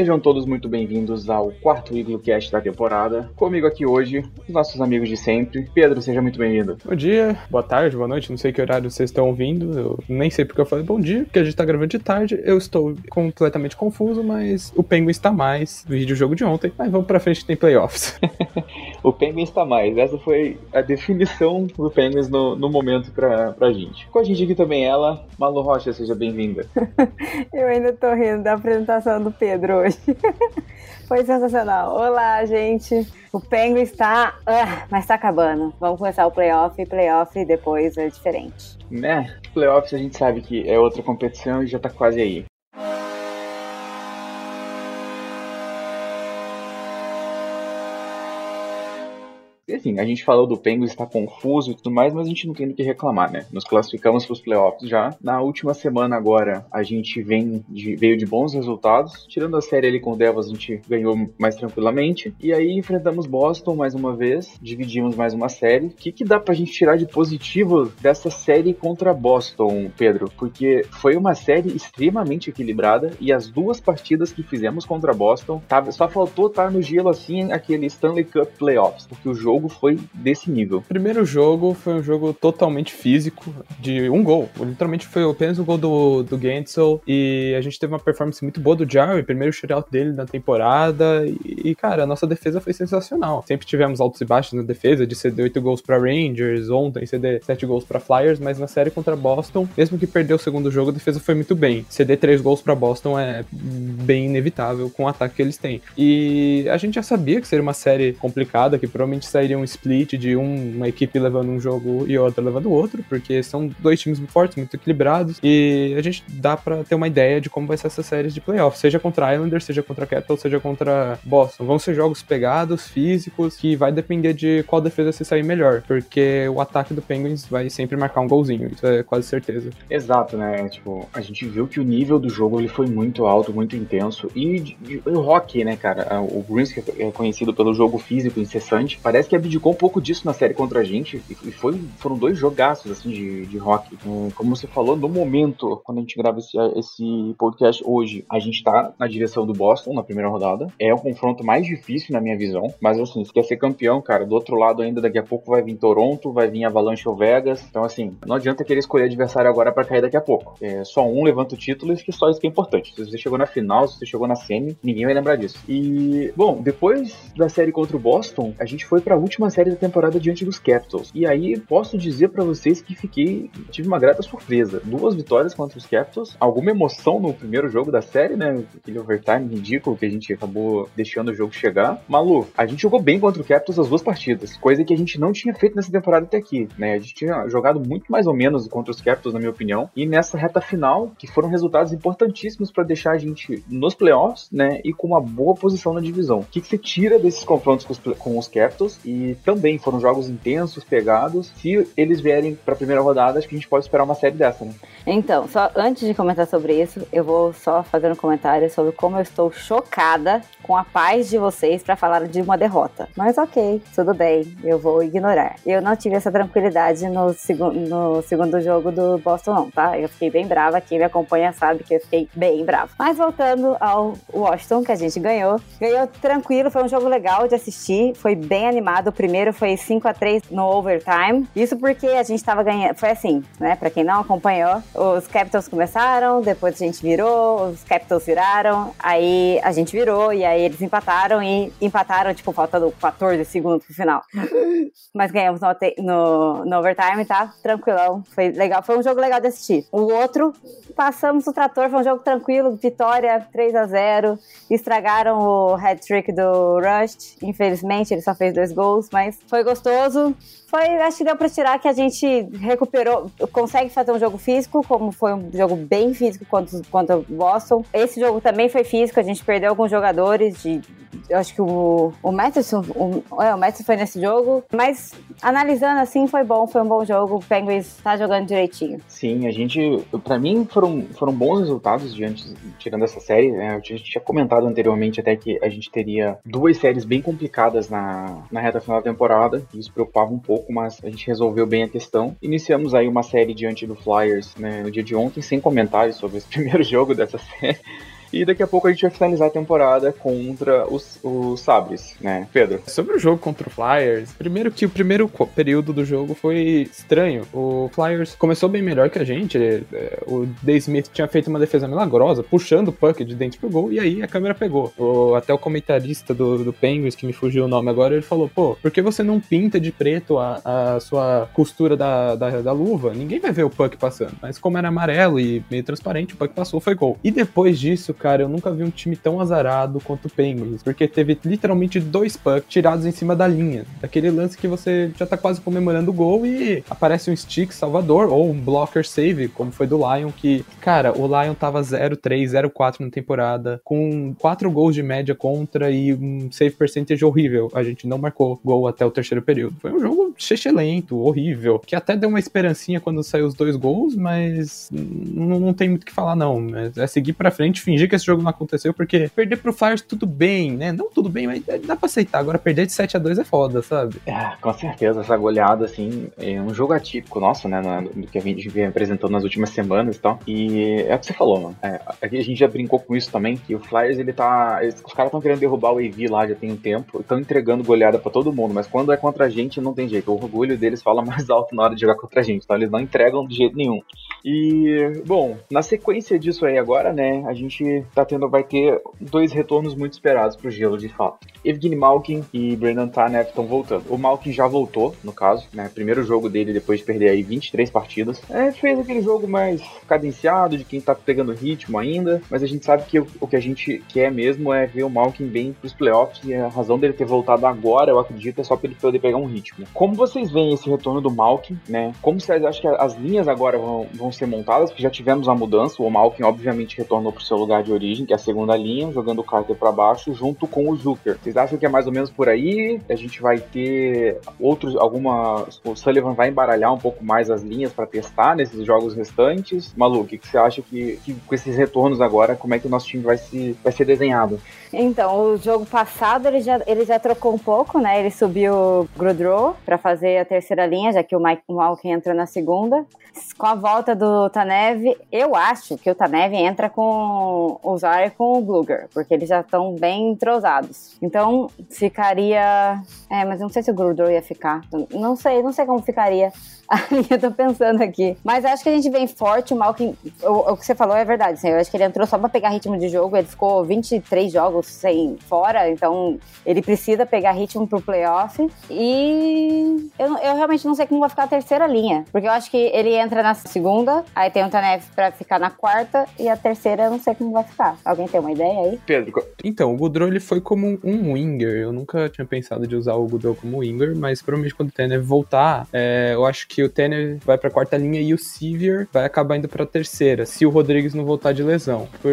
Sejam todos muito bem-vindos ao quarto Cast da temporada. Comigo aqui hoje, os nossos amigos de sempre. Pedro, seja muito bem-vindo. Bom dia, boa tarde, boa noite, não sei que horário vocês estão ouvindo. Eu nem sei porque eu falei bom dia, porque a gente tá gravando de tarde. Eu estou completamente confuso, mas o Penguin está mais do vídeo jogo de ontem. Mas vamos pra frente que tem playoffs. o Penguin está mais. Essa foi a definição do Penguins no, no momento pra, pra gente. Com a gente aqui também ela, Malu Rocha, seja bem-vinda. eu ainda tô rindo da apresentação do Pedro hoje. Foi sensacional. Olá, gente. O Penguin está. Uh, mas está acabando. Vamos começar o playoff. Playoff depois é diferente. Né? Playoffs a gente sabe que é outra competição e já tá quase aí. Assim, a gente falou do Penguins estar confuso e tudo mais, mas a gente não tem do que reclamar, né? Nos classificamos para os playoffs já. Na última semana agora, a gente vem de, veio de bons resultados. Tirando a série ali com o Devils, a gente ganhou mais tranquilamente. E aí enfrentamos Boston mais uma vez, dividimos mais uma série. O que, que dá pra gente tirar de positivo dessa série contra Boston, Pedro? Porque foi uma série extremamente equilibrada e as duas partidas que fizemos contra Boston, tá, só faltou estar tá no gelo assim, aquele Stanley Cup Playoffs, porque o jogo foi desse nível. Primeiro jogo foi um jogo totalmente físico, de um gol. Literalmente foi apenas o gol do, do Gensel. E a gente teve uma performance muito boa do Jarry, primeiro shutout dele na temporada. E, cara, a nossa defesa foi sensacional. Sempre tivemos altos e baixos na defesa, de ceder 8 gols para Rangers, ontem ceder 7 gols para Flyers, mas na série contra Boston, mesmo que perdeu o segundo jogo, a defesa foi muito bem. Ceder 3 gols para Boston é bem inevitável com o ataque que eles têm. E a gente já sabia que seria uma série complicada, que provavelmente sairia um split de um, uma equipe levando um jogo e outra levando outro, porque são dois times muito fortes, muito equilibrados, e a gente dá para ter uma ideia de como vai ser essa série de playoffs, seja contra Islanders, seja contra Capitals, seja contra Boston. Vão ser jogos pegados, físicos, que vai depender de qual defesa se sair melhor, porque o ataque do Penguins vai sempre marcar um golzinho, isso é quase certeza. Exato, né? Tipo, a gente viu que o nível do jogo ele foi muito alto, muito intenso, e, e o hockey, né, cara? O Bruins, que é conhecido pelo jogo físico incessante, parece que abdicou abdicou um pouco disso na série contra a gente e foi, foram dois jogaços assim de, de rock. Como você falou, no momento, quando a gente grava esse, esse podcast hoje, a gente tá na direção do Boston na primeira rodada. É o confronto mais difícil na minha visão, mas assim, se quer ser campeão, cara, do outro lado ainda daqui a pouco vai vir Toronto, vai vir Avalanche ou Vegas. Então assim, não adianta querer escolher adversário agora para cair daqui a pouco. É, só um levanta o título e que só isso que é importante. Se você chegou na final, se você chegou na semi, ninguém vai lembrar disso. E, bom, depois da série contra o Boston, a gente foi para a última série da temporada diante dos Capitals. E aí posso dizer para vocês que fiquei tive uma grata surpresa. Duas vitórias contra os Capitals, alguma emoção no primeiro jogo da série, né? Aquele overtime ridículo que a gente acabou deixando o jogo chegar. Malu, a gente jogou bem contra o Capitals as duas partidas, coisa que a gente não tinha feito nessa temporada até aqui, né? A gente tinha jogado muito mais ou menos contra os Capitals, na minha opinião, e nessa reta final, que foram resultados importantíssimos para deixar a gente nos playoffs, né? E com uma boa posição na divisão. O que, você tira desses confrontos com os, com os Capitals e também foram jogos intensos, pegados. Se eles vierem para a primeira rodada, acho que a gente pode esperar uma série dessa, né? Então, só antes de comentar sobre isso, eu vou só fazer um comentário sobre como eu estou chocada com a paz de vocês para falar de uma derrota. Mas ok, tudo bem, eu vou ignorar. Eu não tive essa tranquilidade no, segu no segundo jogo do Boston, não, tá? Eu fiquei bem brava. Quem me acompanha sabe que eu fiquei bem brava. Mas voltando ao Washington, que a gente ganhou. Ganhou tranquilo, foi um jogo legal de assistir, foi bem animado. O primeiro foi 5 a 3 no overtime. Isso porque a gente tava ganhando. Foi assim, né? Pra quem não acompanhou, os Capitals começaram, depois a gente virou, os Capitals viraram, aí a gente virou, e aí eles empataram e empataram, tipo, faltando 14 segundos pro final. Mas ganhamos no, no, no overtime, tá? Tranquilão. Foi legal, foi um jogo legal de assistir. O outro, passamos o trator, foi um jogo tranquilo, vitória 3 a 0 Estragaram o hat-trick do Rust. Infelizmente, ele só fez dois gols, mas foi gostoso. Foi, acho que deu pra tirar que a gente recuperou, consegue fazer um jogo físico, como foi um jogo bem físico quanto, quanto o Boston. Esse jogo também foi físico, a gente perdeu alguns jogadores de. Eu acho que o, o Matheson, o, é, o Matheson foi nesse jogo, mas analisando assim foi bom, foi um bom jogo. O Penguins tá jogando direitinho. Sim, a gente, para mim foram, foram bons resultados diante, tirando essa série. Né? Gente tinha comentado anteriormente até que a gente teria duas séries bem complicadas na, na reta final da temporada. Isso preocupava um pouco, mas a gente resolveu bem a questão. Iniciamos aí uma série diante do Flyers né, no dia de ontem, sem comentários sobre esse primeiro jogo dessa série. E daqui a pouco a gente vai finalizar a temporada contra os, os Sabres, né, Pedro? Sobre o jogo contra o Flyers, primeiro que o primeiro período do jogo foi estranho. O Flyers começou bem melhor que a gente. É, o Dave Smith tinha feito uma defesa milagrosa, puxando o puck de dentro pro gol, e aí a câmera pegou. O, até o comentarista do, do Penguins, que me fugiu o nome agora, ele falou: pô, por que você não pinta de preto a, a sua costura da, da, da luva? Ninguém vai ver o puck passando. Mas como era amarelo e meio transparente, o puck passou, foi gol. E depois disso, cara, eu nunca vi um time tão azarado quanto o Penguins, porque teve literalmente dois pucks tirados em cima da linha. Daquele lance que você já tá quase comemorando o gol e aparece um stick salvador ou um blocker save, como foi do Lion, que, cara, o Lion tava 0-3, 0-4 na temporada, com quatro gols de média contra e um save percentage horrível. A gente não marcou gol até o terceiro período. Foi um jogo lento, horrível, que até deu uma esperancinha quando saiu os dois gols, mas não, tem muito o que falar, não. É seguir pra frente, fingir que esse jogo não aconteceu, porque perder pro Flyers tudo bem, né? Não tudo bem, mas dá pra aceitar. Agora perder de 7 a 2 é foda, sabe? É, com certeza. Essa goleada, assim, é um jogo atípico nosso, né? Do que a gente vem apresentando nas últimas semanas e tal. E é o que você falou, mano. É, a gente já brincou com isso também, que o Flyers, ele tá. Eles, os caras estão querendo derrubar o AV lá já tem um tempo, estão entregando goleada para todo mundo, mas quando é contra a gente, não tem jeito. O orgulho deles fala mais alto na hora de jogar contra a gente, então eles não entregam de jeito nenhum. E, bom, na sequência disso aí agora, né, a gente tá tendo, vai ter dois retornos muito esperados pro gelo, de fato. Evgeny Malkin e Brendan Tanev estão voltando. O Malkin já voltou, no caso, né, primeiro jogo dele depois de perder aí 23 partidas. É, fez aquele jogo mais cadenciado, de quem tá pegando ritmo ainda, mas a gente sabe que o, o que a gente quer mesmo é ver o Malkin bem pros playoffs e a razão dele ter voltado agora, eu acredito, é só pra ele poder pegar um ritmo. Como vocês veem esse retorno do Malkin, né, como vocês acham que as linhas agora vão, vão ser montadas, porque já tivemos a mudança. O Malkin, obviamente, retornou para o seu lugar de origem, que é a segunda linha, jogando o Carter para baixo, junto com o Zucker. Vocês acham que é mais ou menos por aí? A gente vai ter outros, alguma. O Sullivan vai embaralhar um pouco mais as linhas para testar nesses jogos restantes? Malu, o que, que você acha que, que, com esses retornos agora, como é que o nosso time vai, se, vai ser desenhado? Então, o jogo passado ele já, ele já trocou um pouco, né? Ele subiu o Grudrow para fazer a terceira linha, já que o, Mike, Malkin entra na segunda. Com a volta do Tanev, eu acho que o Tanev entra com Zara e com o Bluger, porque eles já estão bem entrosados. Então, ficaria... É, mas não sei se o Grudrow ia ficar. Não sei, não sei como ficaria eu tô pensando aqui. Mas acho que a gente vem forte. O Malkin, o, o que você falou é verdade. Assim, eu acho que ele entrou só pra pegar ritmo de jogo. Ele ficou 23 jogos sem fora, então ele precisa pegar ritmo pro playoff. E eu, eu realmente não sei como vai ficar a terceira linha. Porque eu acho que ele entra na segunda, aí tem o Tanev pra ficar na quarta, e a terceira eu não sei como vai ficar. Alguém tem uma ideia aí? Pedro. Então, o Goodrow ele foi como um winger. Eu nunca tinha pensado de usar o Goodrow como winger, mas provavelmente quando o Tanev voltar, é, eu acho que o Tanner vai pra quarta linha e o Sevier vai acabar indo pra terceira, se o Rodrigues não voltar de lesão. Por,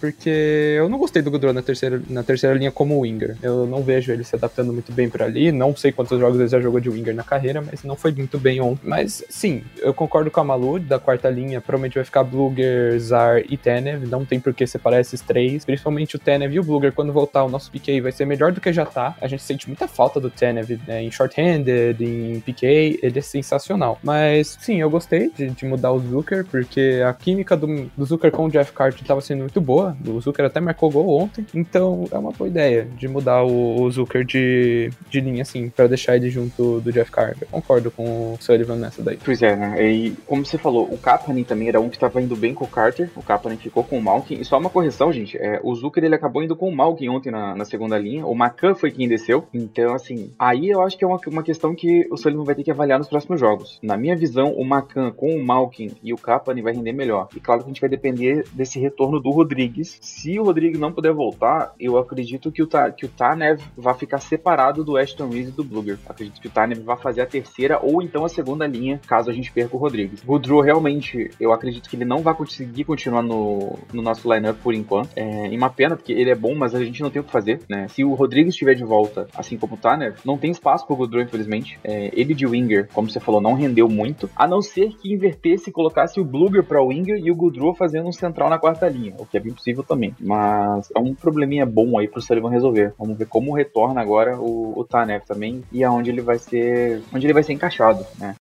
porque eu não gostei do Goodrow na terceira, na terceira linha como winger. Eu não vejo ele se adaptando muito bem por ali. Não sei quantos jogos ele já jogou de winger na carreira, mas não foi muito bem ontem. Mas sim, eu concordo com a Malu, da quarta linha, provavelmente vai ficar Bluger, Zar e Tenev. Não tem por que separar esses três. Principalmente o Tenev e o Bluger, quando voltar, o nosso PK vai ser melhor do que já tá. A gente sente muita falta do Tenev né, em short-handed, em PK. Ele é sensacional. Mas sim, eu gostei de, de mudar o Zucker, porque a química do, do Zucker com o Jeff Carter estava sendo muito boa. O Zucker até marcou gol ontem. Então é uma boa ideia de mudar o, o Zucker de, de linha, assim, para deixar ele junto do Jeff Carter. Concordo com o Sullivan nessa daí. Pois é, né? E como você falou, o Kapanen também era um que estava indo bem com o Carter. O Kapanen ficou com o Malkin. E só uma correção, gente. É, o Zucker ele acabou indo com o Malkin ontem na, na segunda linha. O Macan foi quem desceu. Então, assim, aí eu acho que é uma, uma questão que o Sullivan vai ter que avaliar nos próximos jogos. Na minha visão, o Macan com o Malkin e o Kapani vai render melhor. E claro que a gente vai depender desse retorno do Rodrigues. Se o Rodrigues não puder voltar, eu acredito que o, que o Tanev vai ficar separado do Ashton Reese e do Bluger. Acredito que o Tanev vai fazer a terceira ou então a segunda linha, caso a gente perca o Rodrigues. O Drew realmente, eu acredito que ele não vai conseguir continuar no, no nosso lineup por enquanto. É uma pena, porque ele é bom, mas a gente não tem o que fazer, né? Se o Rodrigues estiver de volta, assim como o Tanner, não tem espaço pro Goodrow, infelizmente. É, ele de winger, como você falou, não rendeu muito, a não ser que invertesse e colocasse o Bluger para winger e o Goodrow fazendo um central na quarta linha, o que é bem possível também. Mas é um probleminha bom aí pro Sullivan resolver. Vamos ver como retorna agora o, o Tanev também e aonde ele vai ser, onde ele vai ser encaixado, né?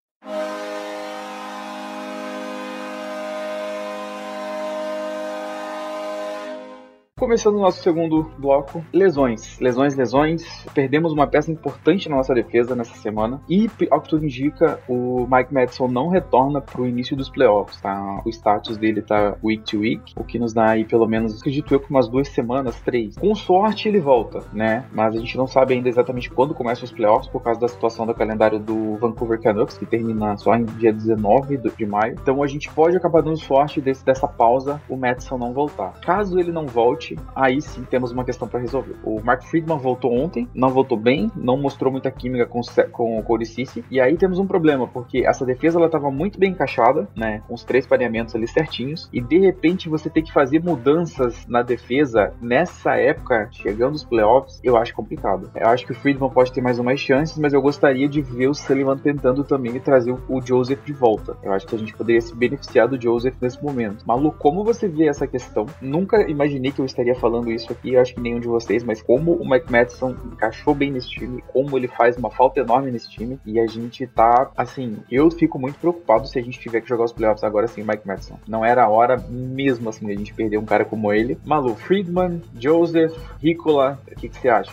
Começando o nosso segundo bloco, lesões. Lesões, lesões. Perdemos uma peça importante na nossa defesa nessa semana. E, ao que tudo indica, o Mike Madison não retorna para o início dos playoffs, tá? O status dele tá week to week, o que nos dá aí pelo menos, acredito eu, umas duas semanas, três. Com sorte ele volta, né? Mas a gente não sabe ainda exatamente quando começam os playoffs por causa da situação do calendário do Vancouver Canucks, que termina só em dia 19 de maio. Então a gente pode acabar dando sorte desse, dessa pausa, o Madison não voltar. Caso ele não volte, aí sim temos uma questão para resolver. O Mark Friedman voltou ontem, não voltou bem, não mostrou muita química com, com o Cody Cici, e aí temos um problema, porque essa defesa ela estava muito bem encaixada, né, com os três pareamentos ali certinhos, e de repente você tem que fazer mudanças na defesa nessa época, chegando os playoffs, eu acho complicado. Eu acho que o Friedman pode ter mais umas chances, mas eu gostaria de ver o Sullivan tentando também trazer o Joseph de volta. Eu acho que a gente poderia se beneficiar do Joseph nesse momento. Malu, como você vê essa questão? Nunca imaginei que eu falando isso aqui, acho que nenhum de vocês, mas como o Mike Madison encaixou bem nesse time, como ele faz uma falta enorme nesse time, e a gente tá, assim, eu fico muito preocupado se a gente tiver que jogar os playoffs agora sem Mike Madison. Não era a hora mesmo, assim, de a gente perder um cara como ele. Malu, Friedman, Joseph, Ricola, o que, que você acha?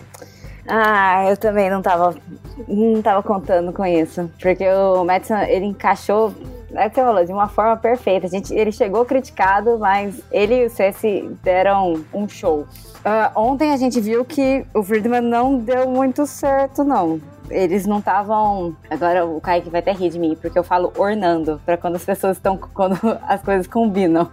Ah, eu também não tava, não tava contando com isso. Porque o Madison, ele encaixou é o que você falou, de uma forma perfeita. A gente, ele chegou criticado, mas ele e o Cessi deram um show. Uh, ontem a gente viu que o Friedman não deu muito certo, não eles não estavam. Agora o Kaique vai até rir de mim, porque eu falo ornando, para quando as pessoas estão. quando as coisas combinam.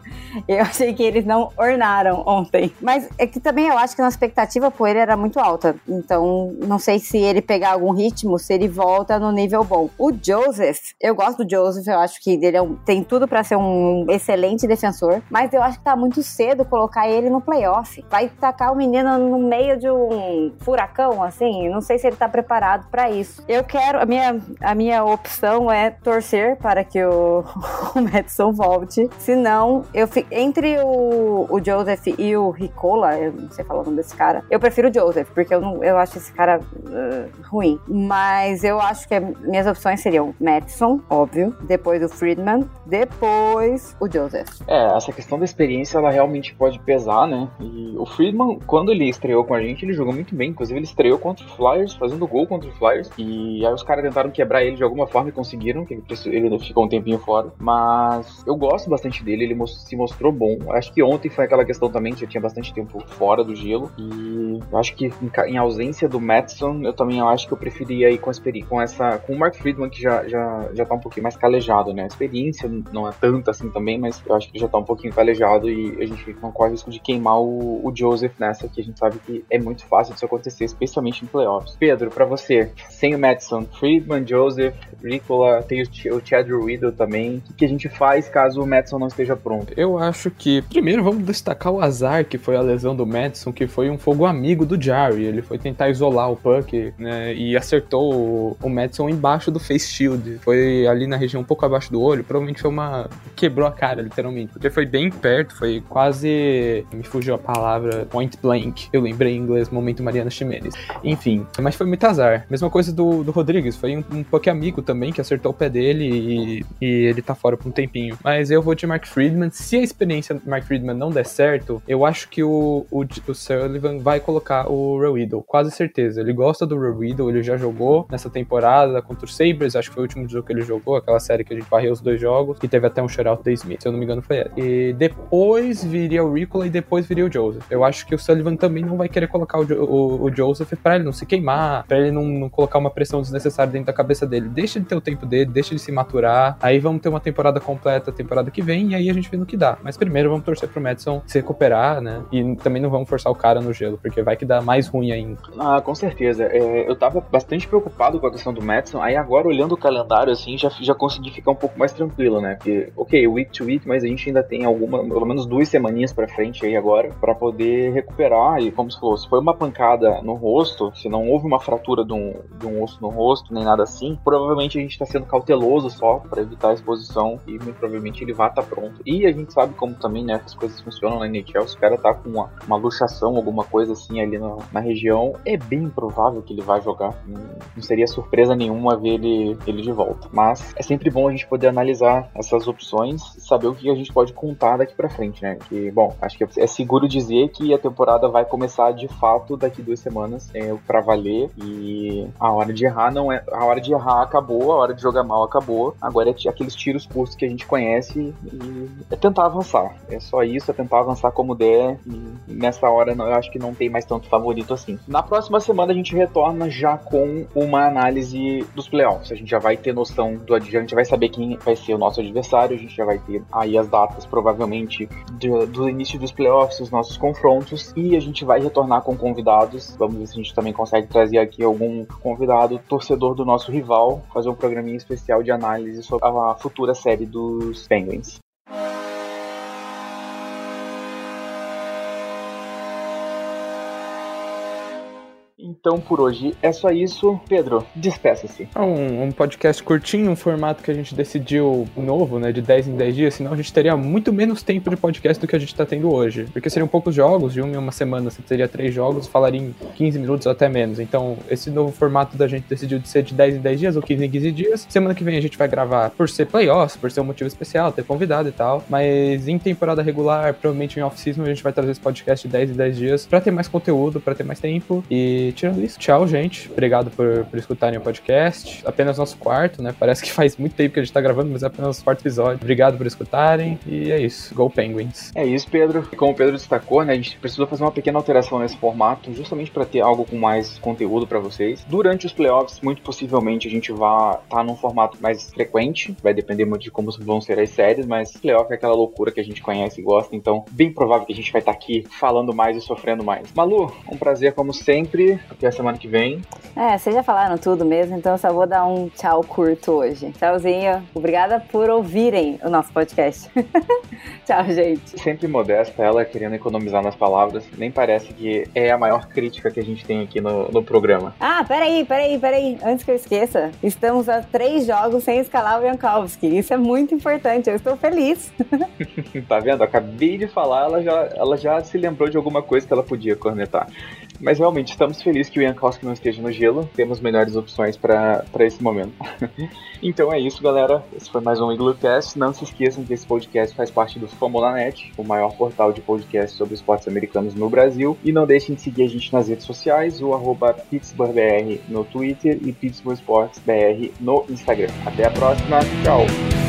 Eu achei que eles não ornaram ontem. Mas é que também eu acho que a expectativa por ele era muito alta. Então, não sei se ele pegar algum ritmo, se ele volta no nível bom. O Joseph, eu gosto do Joseph, eu acho que ele é um, tem tudo para ser um excelente defensor, mas eu acho que tá muito cedo colocar ele no playoff. Vai tacar o menino no meio de um furacão, assim, não sei se ele tá preparado para para isso. Eu quero, a minha, a minha opção é torcer para que o, o Madison volte. Se não, eu fico, entre o, o Joseph e o Ricola, eu não sei falar o nome desse cara, eu prefiro o Joseph, porque eu, não, eu acho esse cara uh, ruim. Mas eu acho que minhas opções seriam Madison, óbvio, depois o Friedman, depois o Joseph. É, essa questão da experiência, ela realmente pode pesar, né? E o Friedman, quando ele estreou com a gente, ele jogou muito bem. Inclusive, ele estreou contra o Flyers, fazendo gol contra o Flyers E aí os caras tentaram quebrar ele de alguma forma e conseguiram, que ele ficou um tempinho fora. Mas eu gosto bastante dele, ele se mostrou bom. Acho que ontem foi aquela questão também que já tinha bastante tempo fora do gelo. E eu acho que em, ausência do Madison, eu também acho que eu preferia ir com, com essa. com o Mark Friedman, que já, já, já tá um pouquinho mais calejado, né? A experiência não é tanta assim também, mas eu acho que já tá um pouquinho calejado e a gente não corre risco de queimar o, o Joseph nessa, que a gente sabe que é muito fácil disso acontecer, especialmente em playoffs. Pedro, para você, sem o Madison, Friedman, Joseph, Ricola, tem o, Chad Riddle também. O que a gente faz caso o Madison não esteja pronto? Eu acho que, primeiro, vamos destacar o azar que foi a lesão do Madison, que foi um fogo amigo do Jarry. Ele foi tentar isolar o Puck, né, e acertou o, o Madison embaixo do face shield. Foi ali na região um pouco abaixo do olho, provavelmente foi uma... quebrou a cara, literalmente. Porque foi bem perto, foi quase... me fugiu a palavra point blank. Eu lembrei em inglês, momento Mariana Ximenes. Enfim, mas foi muito azar. Mesma coisa do, do Rodrigues, foi um, um pouco amigo também que acertou o pé dele e, e ele tá fora por um tempinho. Mas eu vou de Mark Friedman. Se a experiência do Mark Friedman não der certo, eu acho que o, o, o Sullivan vai colocar o Rewiddle, quase certeza. Ele gosta do Rewiddle, ele já jogou nessa temporada contra o Sabres, acho que foi o último jogo que ele jogou, aquela série que a gente varreu os dois jogos, e teve até um shutout da Smith, se eu não me engano foi essa. E depois viria o Ricola e depois viria o Joseph. Eu acho que o Sullivan também não vai querer colocar o, o, o Joseph para ele não se queimar, para ele não, não, colocar uma pressão desnecessária dentro da cabeça dele. Deixa ele ter o tempo dele, deixa ele se maturar. Aí vamos ter uma temporada completa temporada que vem e aí a gente vê no que dá. Mas primeiro vamos torcer pro Madison se recuperar, né? E também não vamos forçar o cara no gelo, porque vai que dá mais ruim ainda. Ah, com certeza. É, eu tava bastante preocupado com a questão do Madison, aí agora olhando o calendário assim, já, já consegui ficar um pouco mais tranquilo, né? Porque, ok, week to week, mas a gente ainda tem alguma, pelo menos duas semaninhas pra frente aí agora, para poder recuperar e como se fosse, foi uma pancada no rosto, se não houve uma fratura de um, de um osso no rosto, nem nada assim, provavelmente a gente tá sendo cauteloso só para evitar a exposição e muito provavelmente ele vai estar tá pronto. E a gente sabe como também, né, as coisas funcionam na NHL, se o cara tá com uma, uma luxação, alguma coisa assim ali na, na região, é bem provável que ele vai jogar. Não, não seria surpresa nenhuma ver ele, ele de volta. Mas é sempre bom a gente poder analisar essas opções e saber o que a gente pode contar daqui para frente, né? Que, bom, acho que é seguro dizer que a temporada vai começar de fato daqui duas semanas é, para valer e a hora de errar não é a hora de errar acabou, a hora de jogar mal acabou. Agora é aqueles tiros curtos que a gente conhece e é tentar avançar. É só isso, é tentar avançar como der e nessa hora eu acho que não tem mais tanto favorito assim. Na próxima semana a gente retorna já com uma análise dos playoffs. A gente já vai ter noção do a gente vai saber quem vai ser o nosso adversário, a gente já vai ter aí as datas provavelmente do, do início dos playoffs, os nossos confrontos e a gente vai retornar com convidados. Vamos ver se a gente também consegue trazer aqui algum convidado torcedor do nosso rival, fazer um programinha especial de análise sobre a futura série dos Penguins. Então por hoje é só isso. Pedro, despeça-se. É um, um, podcast curtinho, um formato que a gente decidiu novo, né? De 10 em 10 dias, senão a gente teria muito menos tempo de podcast do que a gente tá tendo hoje. Porque seriam poucos jogos, de uma em uma semana você teria três jogos, falaria em 15 minutos ou até menos. Então, esse novo formato da gente decidiu de ser de 10 em 10 dias ou 15 em 15 dias. Semana que vem a gente vai gravar por ser playoffs, por ser um motivo especial, ter convidado e tal. Mas em temporada regular, provavelmente em off-season, a gente vai trazer esse podcast de 10 em 10 dias pra ter mais conteúdo, pra ter mais tempo. E tirando isso, tchau, gente. Obrigado por, por escutarem o podcast. Apenas nosso quarto, né? Parece que faz muito tempo que a gente tá gravando, mas é apenas nosso quarto episódio. Obrigado por escutarem. E é isso. Go Penguins. É isso, Pedro. Como o Pedro destacou, né? A gente precisou fazer uma pequena alteração nesse formato, justamente para ter algo com mais conteúdo para vocês. Durante os playoffs, muito possivelmente a gente vai estar tá num formato mais frequente. Vai depender muito de como vão ser as séries, mas playoff é aquela loucura que a gente conhece e gosta. Então, bem provável que a gente vai estar tá aqui falando mais e sofrendo mais. Malu, um prazer como sempre. Até a semana que vem. É, vocês já falaram tudo mesmo, então eu só vou dar um tchau curto hoje. Tchauzinho. Obrigada por ouvirem o nosso podcast. tchau, gente. Sempre modesta, ela querendo economizar nas palavras. Nem parece que é a maior crítica que a gente tem aqui no, no programa. Ah, peraí, peraí, peraí. Antes que eu esqueça, estamos a três jogos sem escalar o Jankowski. Isso é muito importante. Eu estou feliz. tá vendo? Acabei de falar, ela já, ela já se lembrou de alguma coisa que ela podia cornetar. Mas realmente, estamos felizes que o Jankowski não esteja no gelo. Temos melhores opções para esse momento. então é isso, galera. Esse foi mais um IgluCast. Não se esqueçam que esse podcast faz parte do Famolanet, o maior portal de podcast sobre esportes americanos no Brasil. E não deixem de seguir a gente nas redes sociais, o arroba PittsburghBR no Twitter e Pittsburgh Sports BR no Instagram. Até a próxima. Tchau!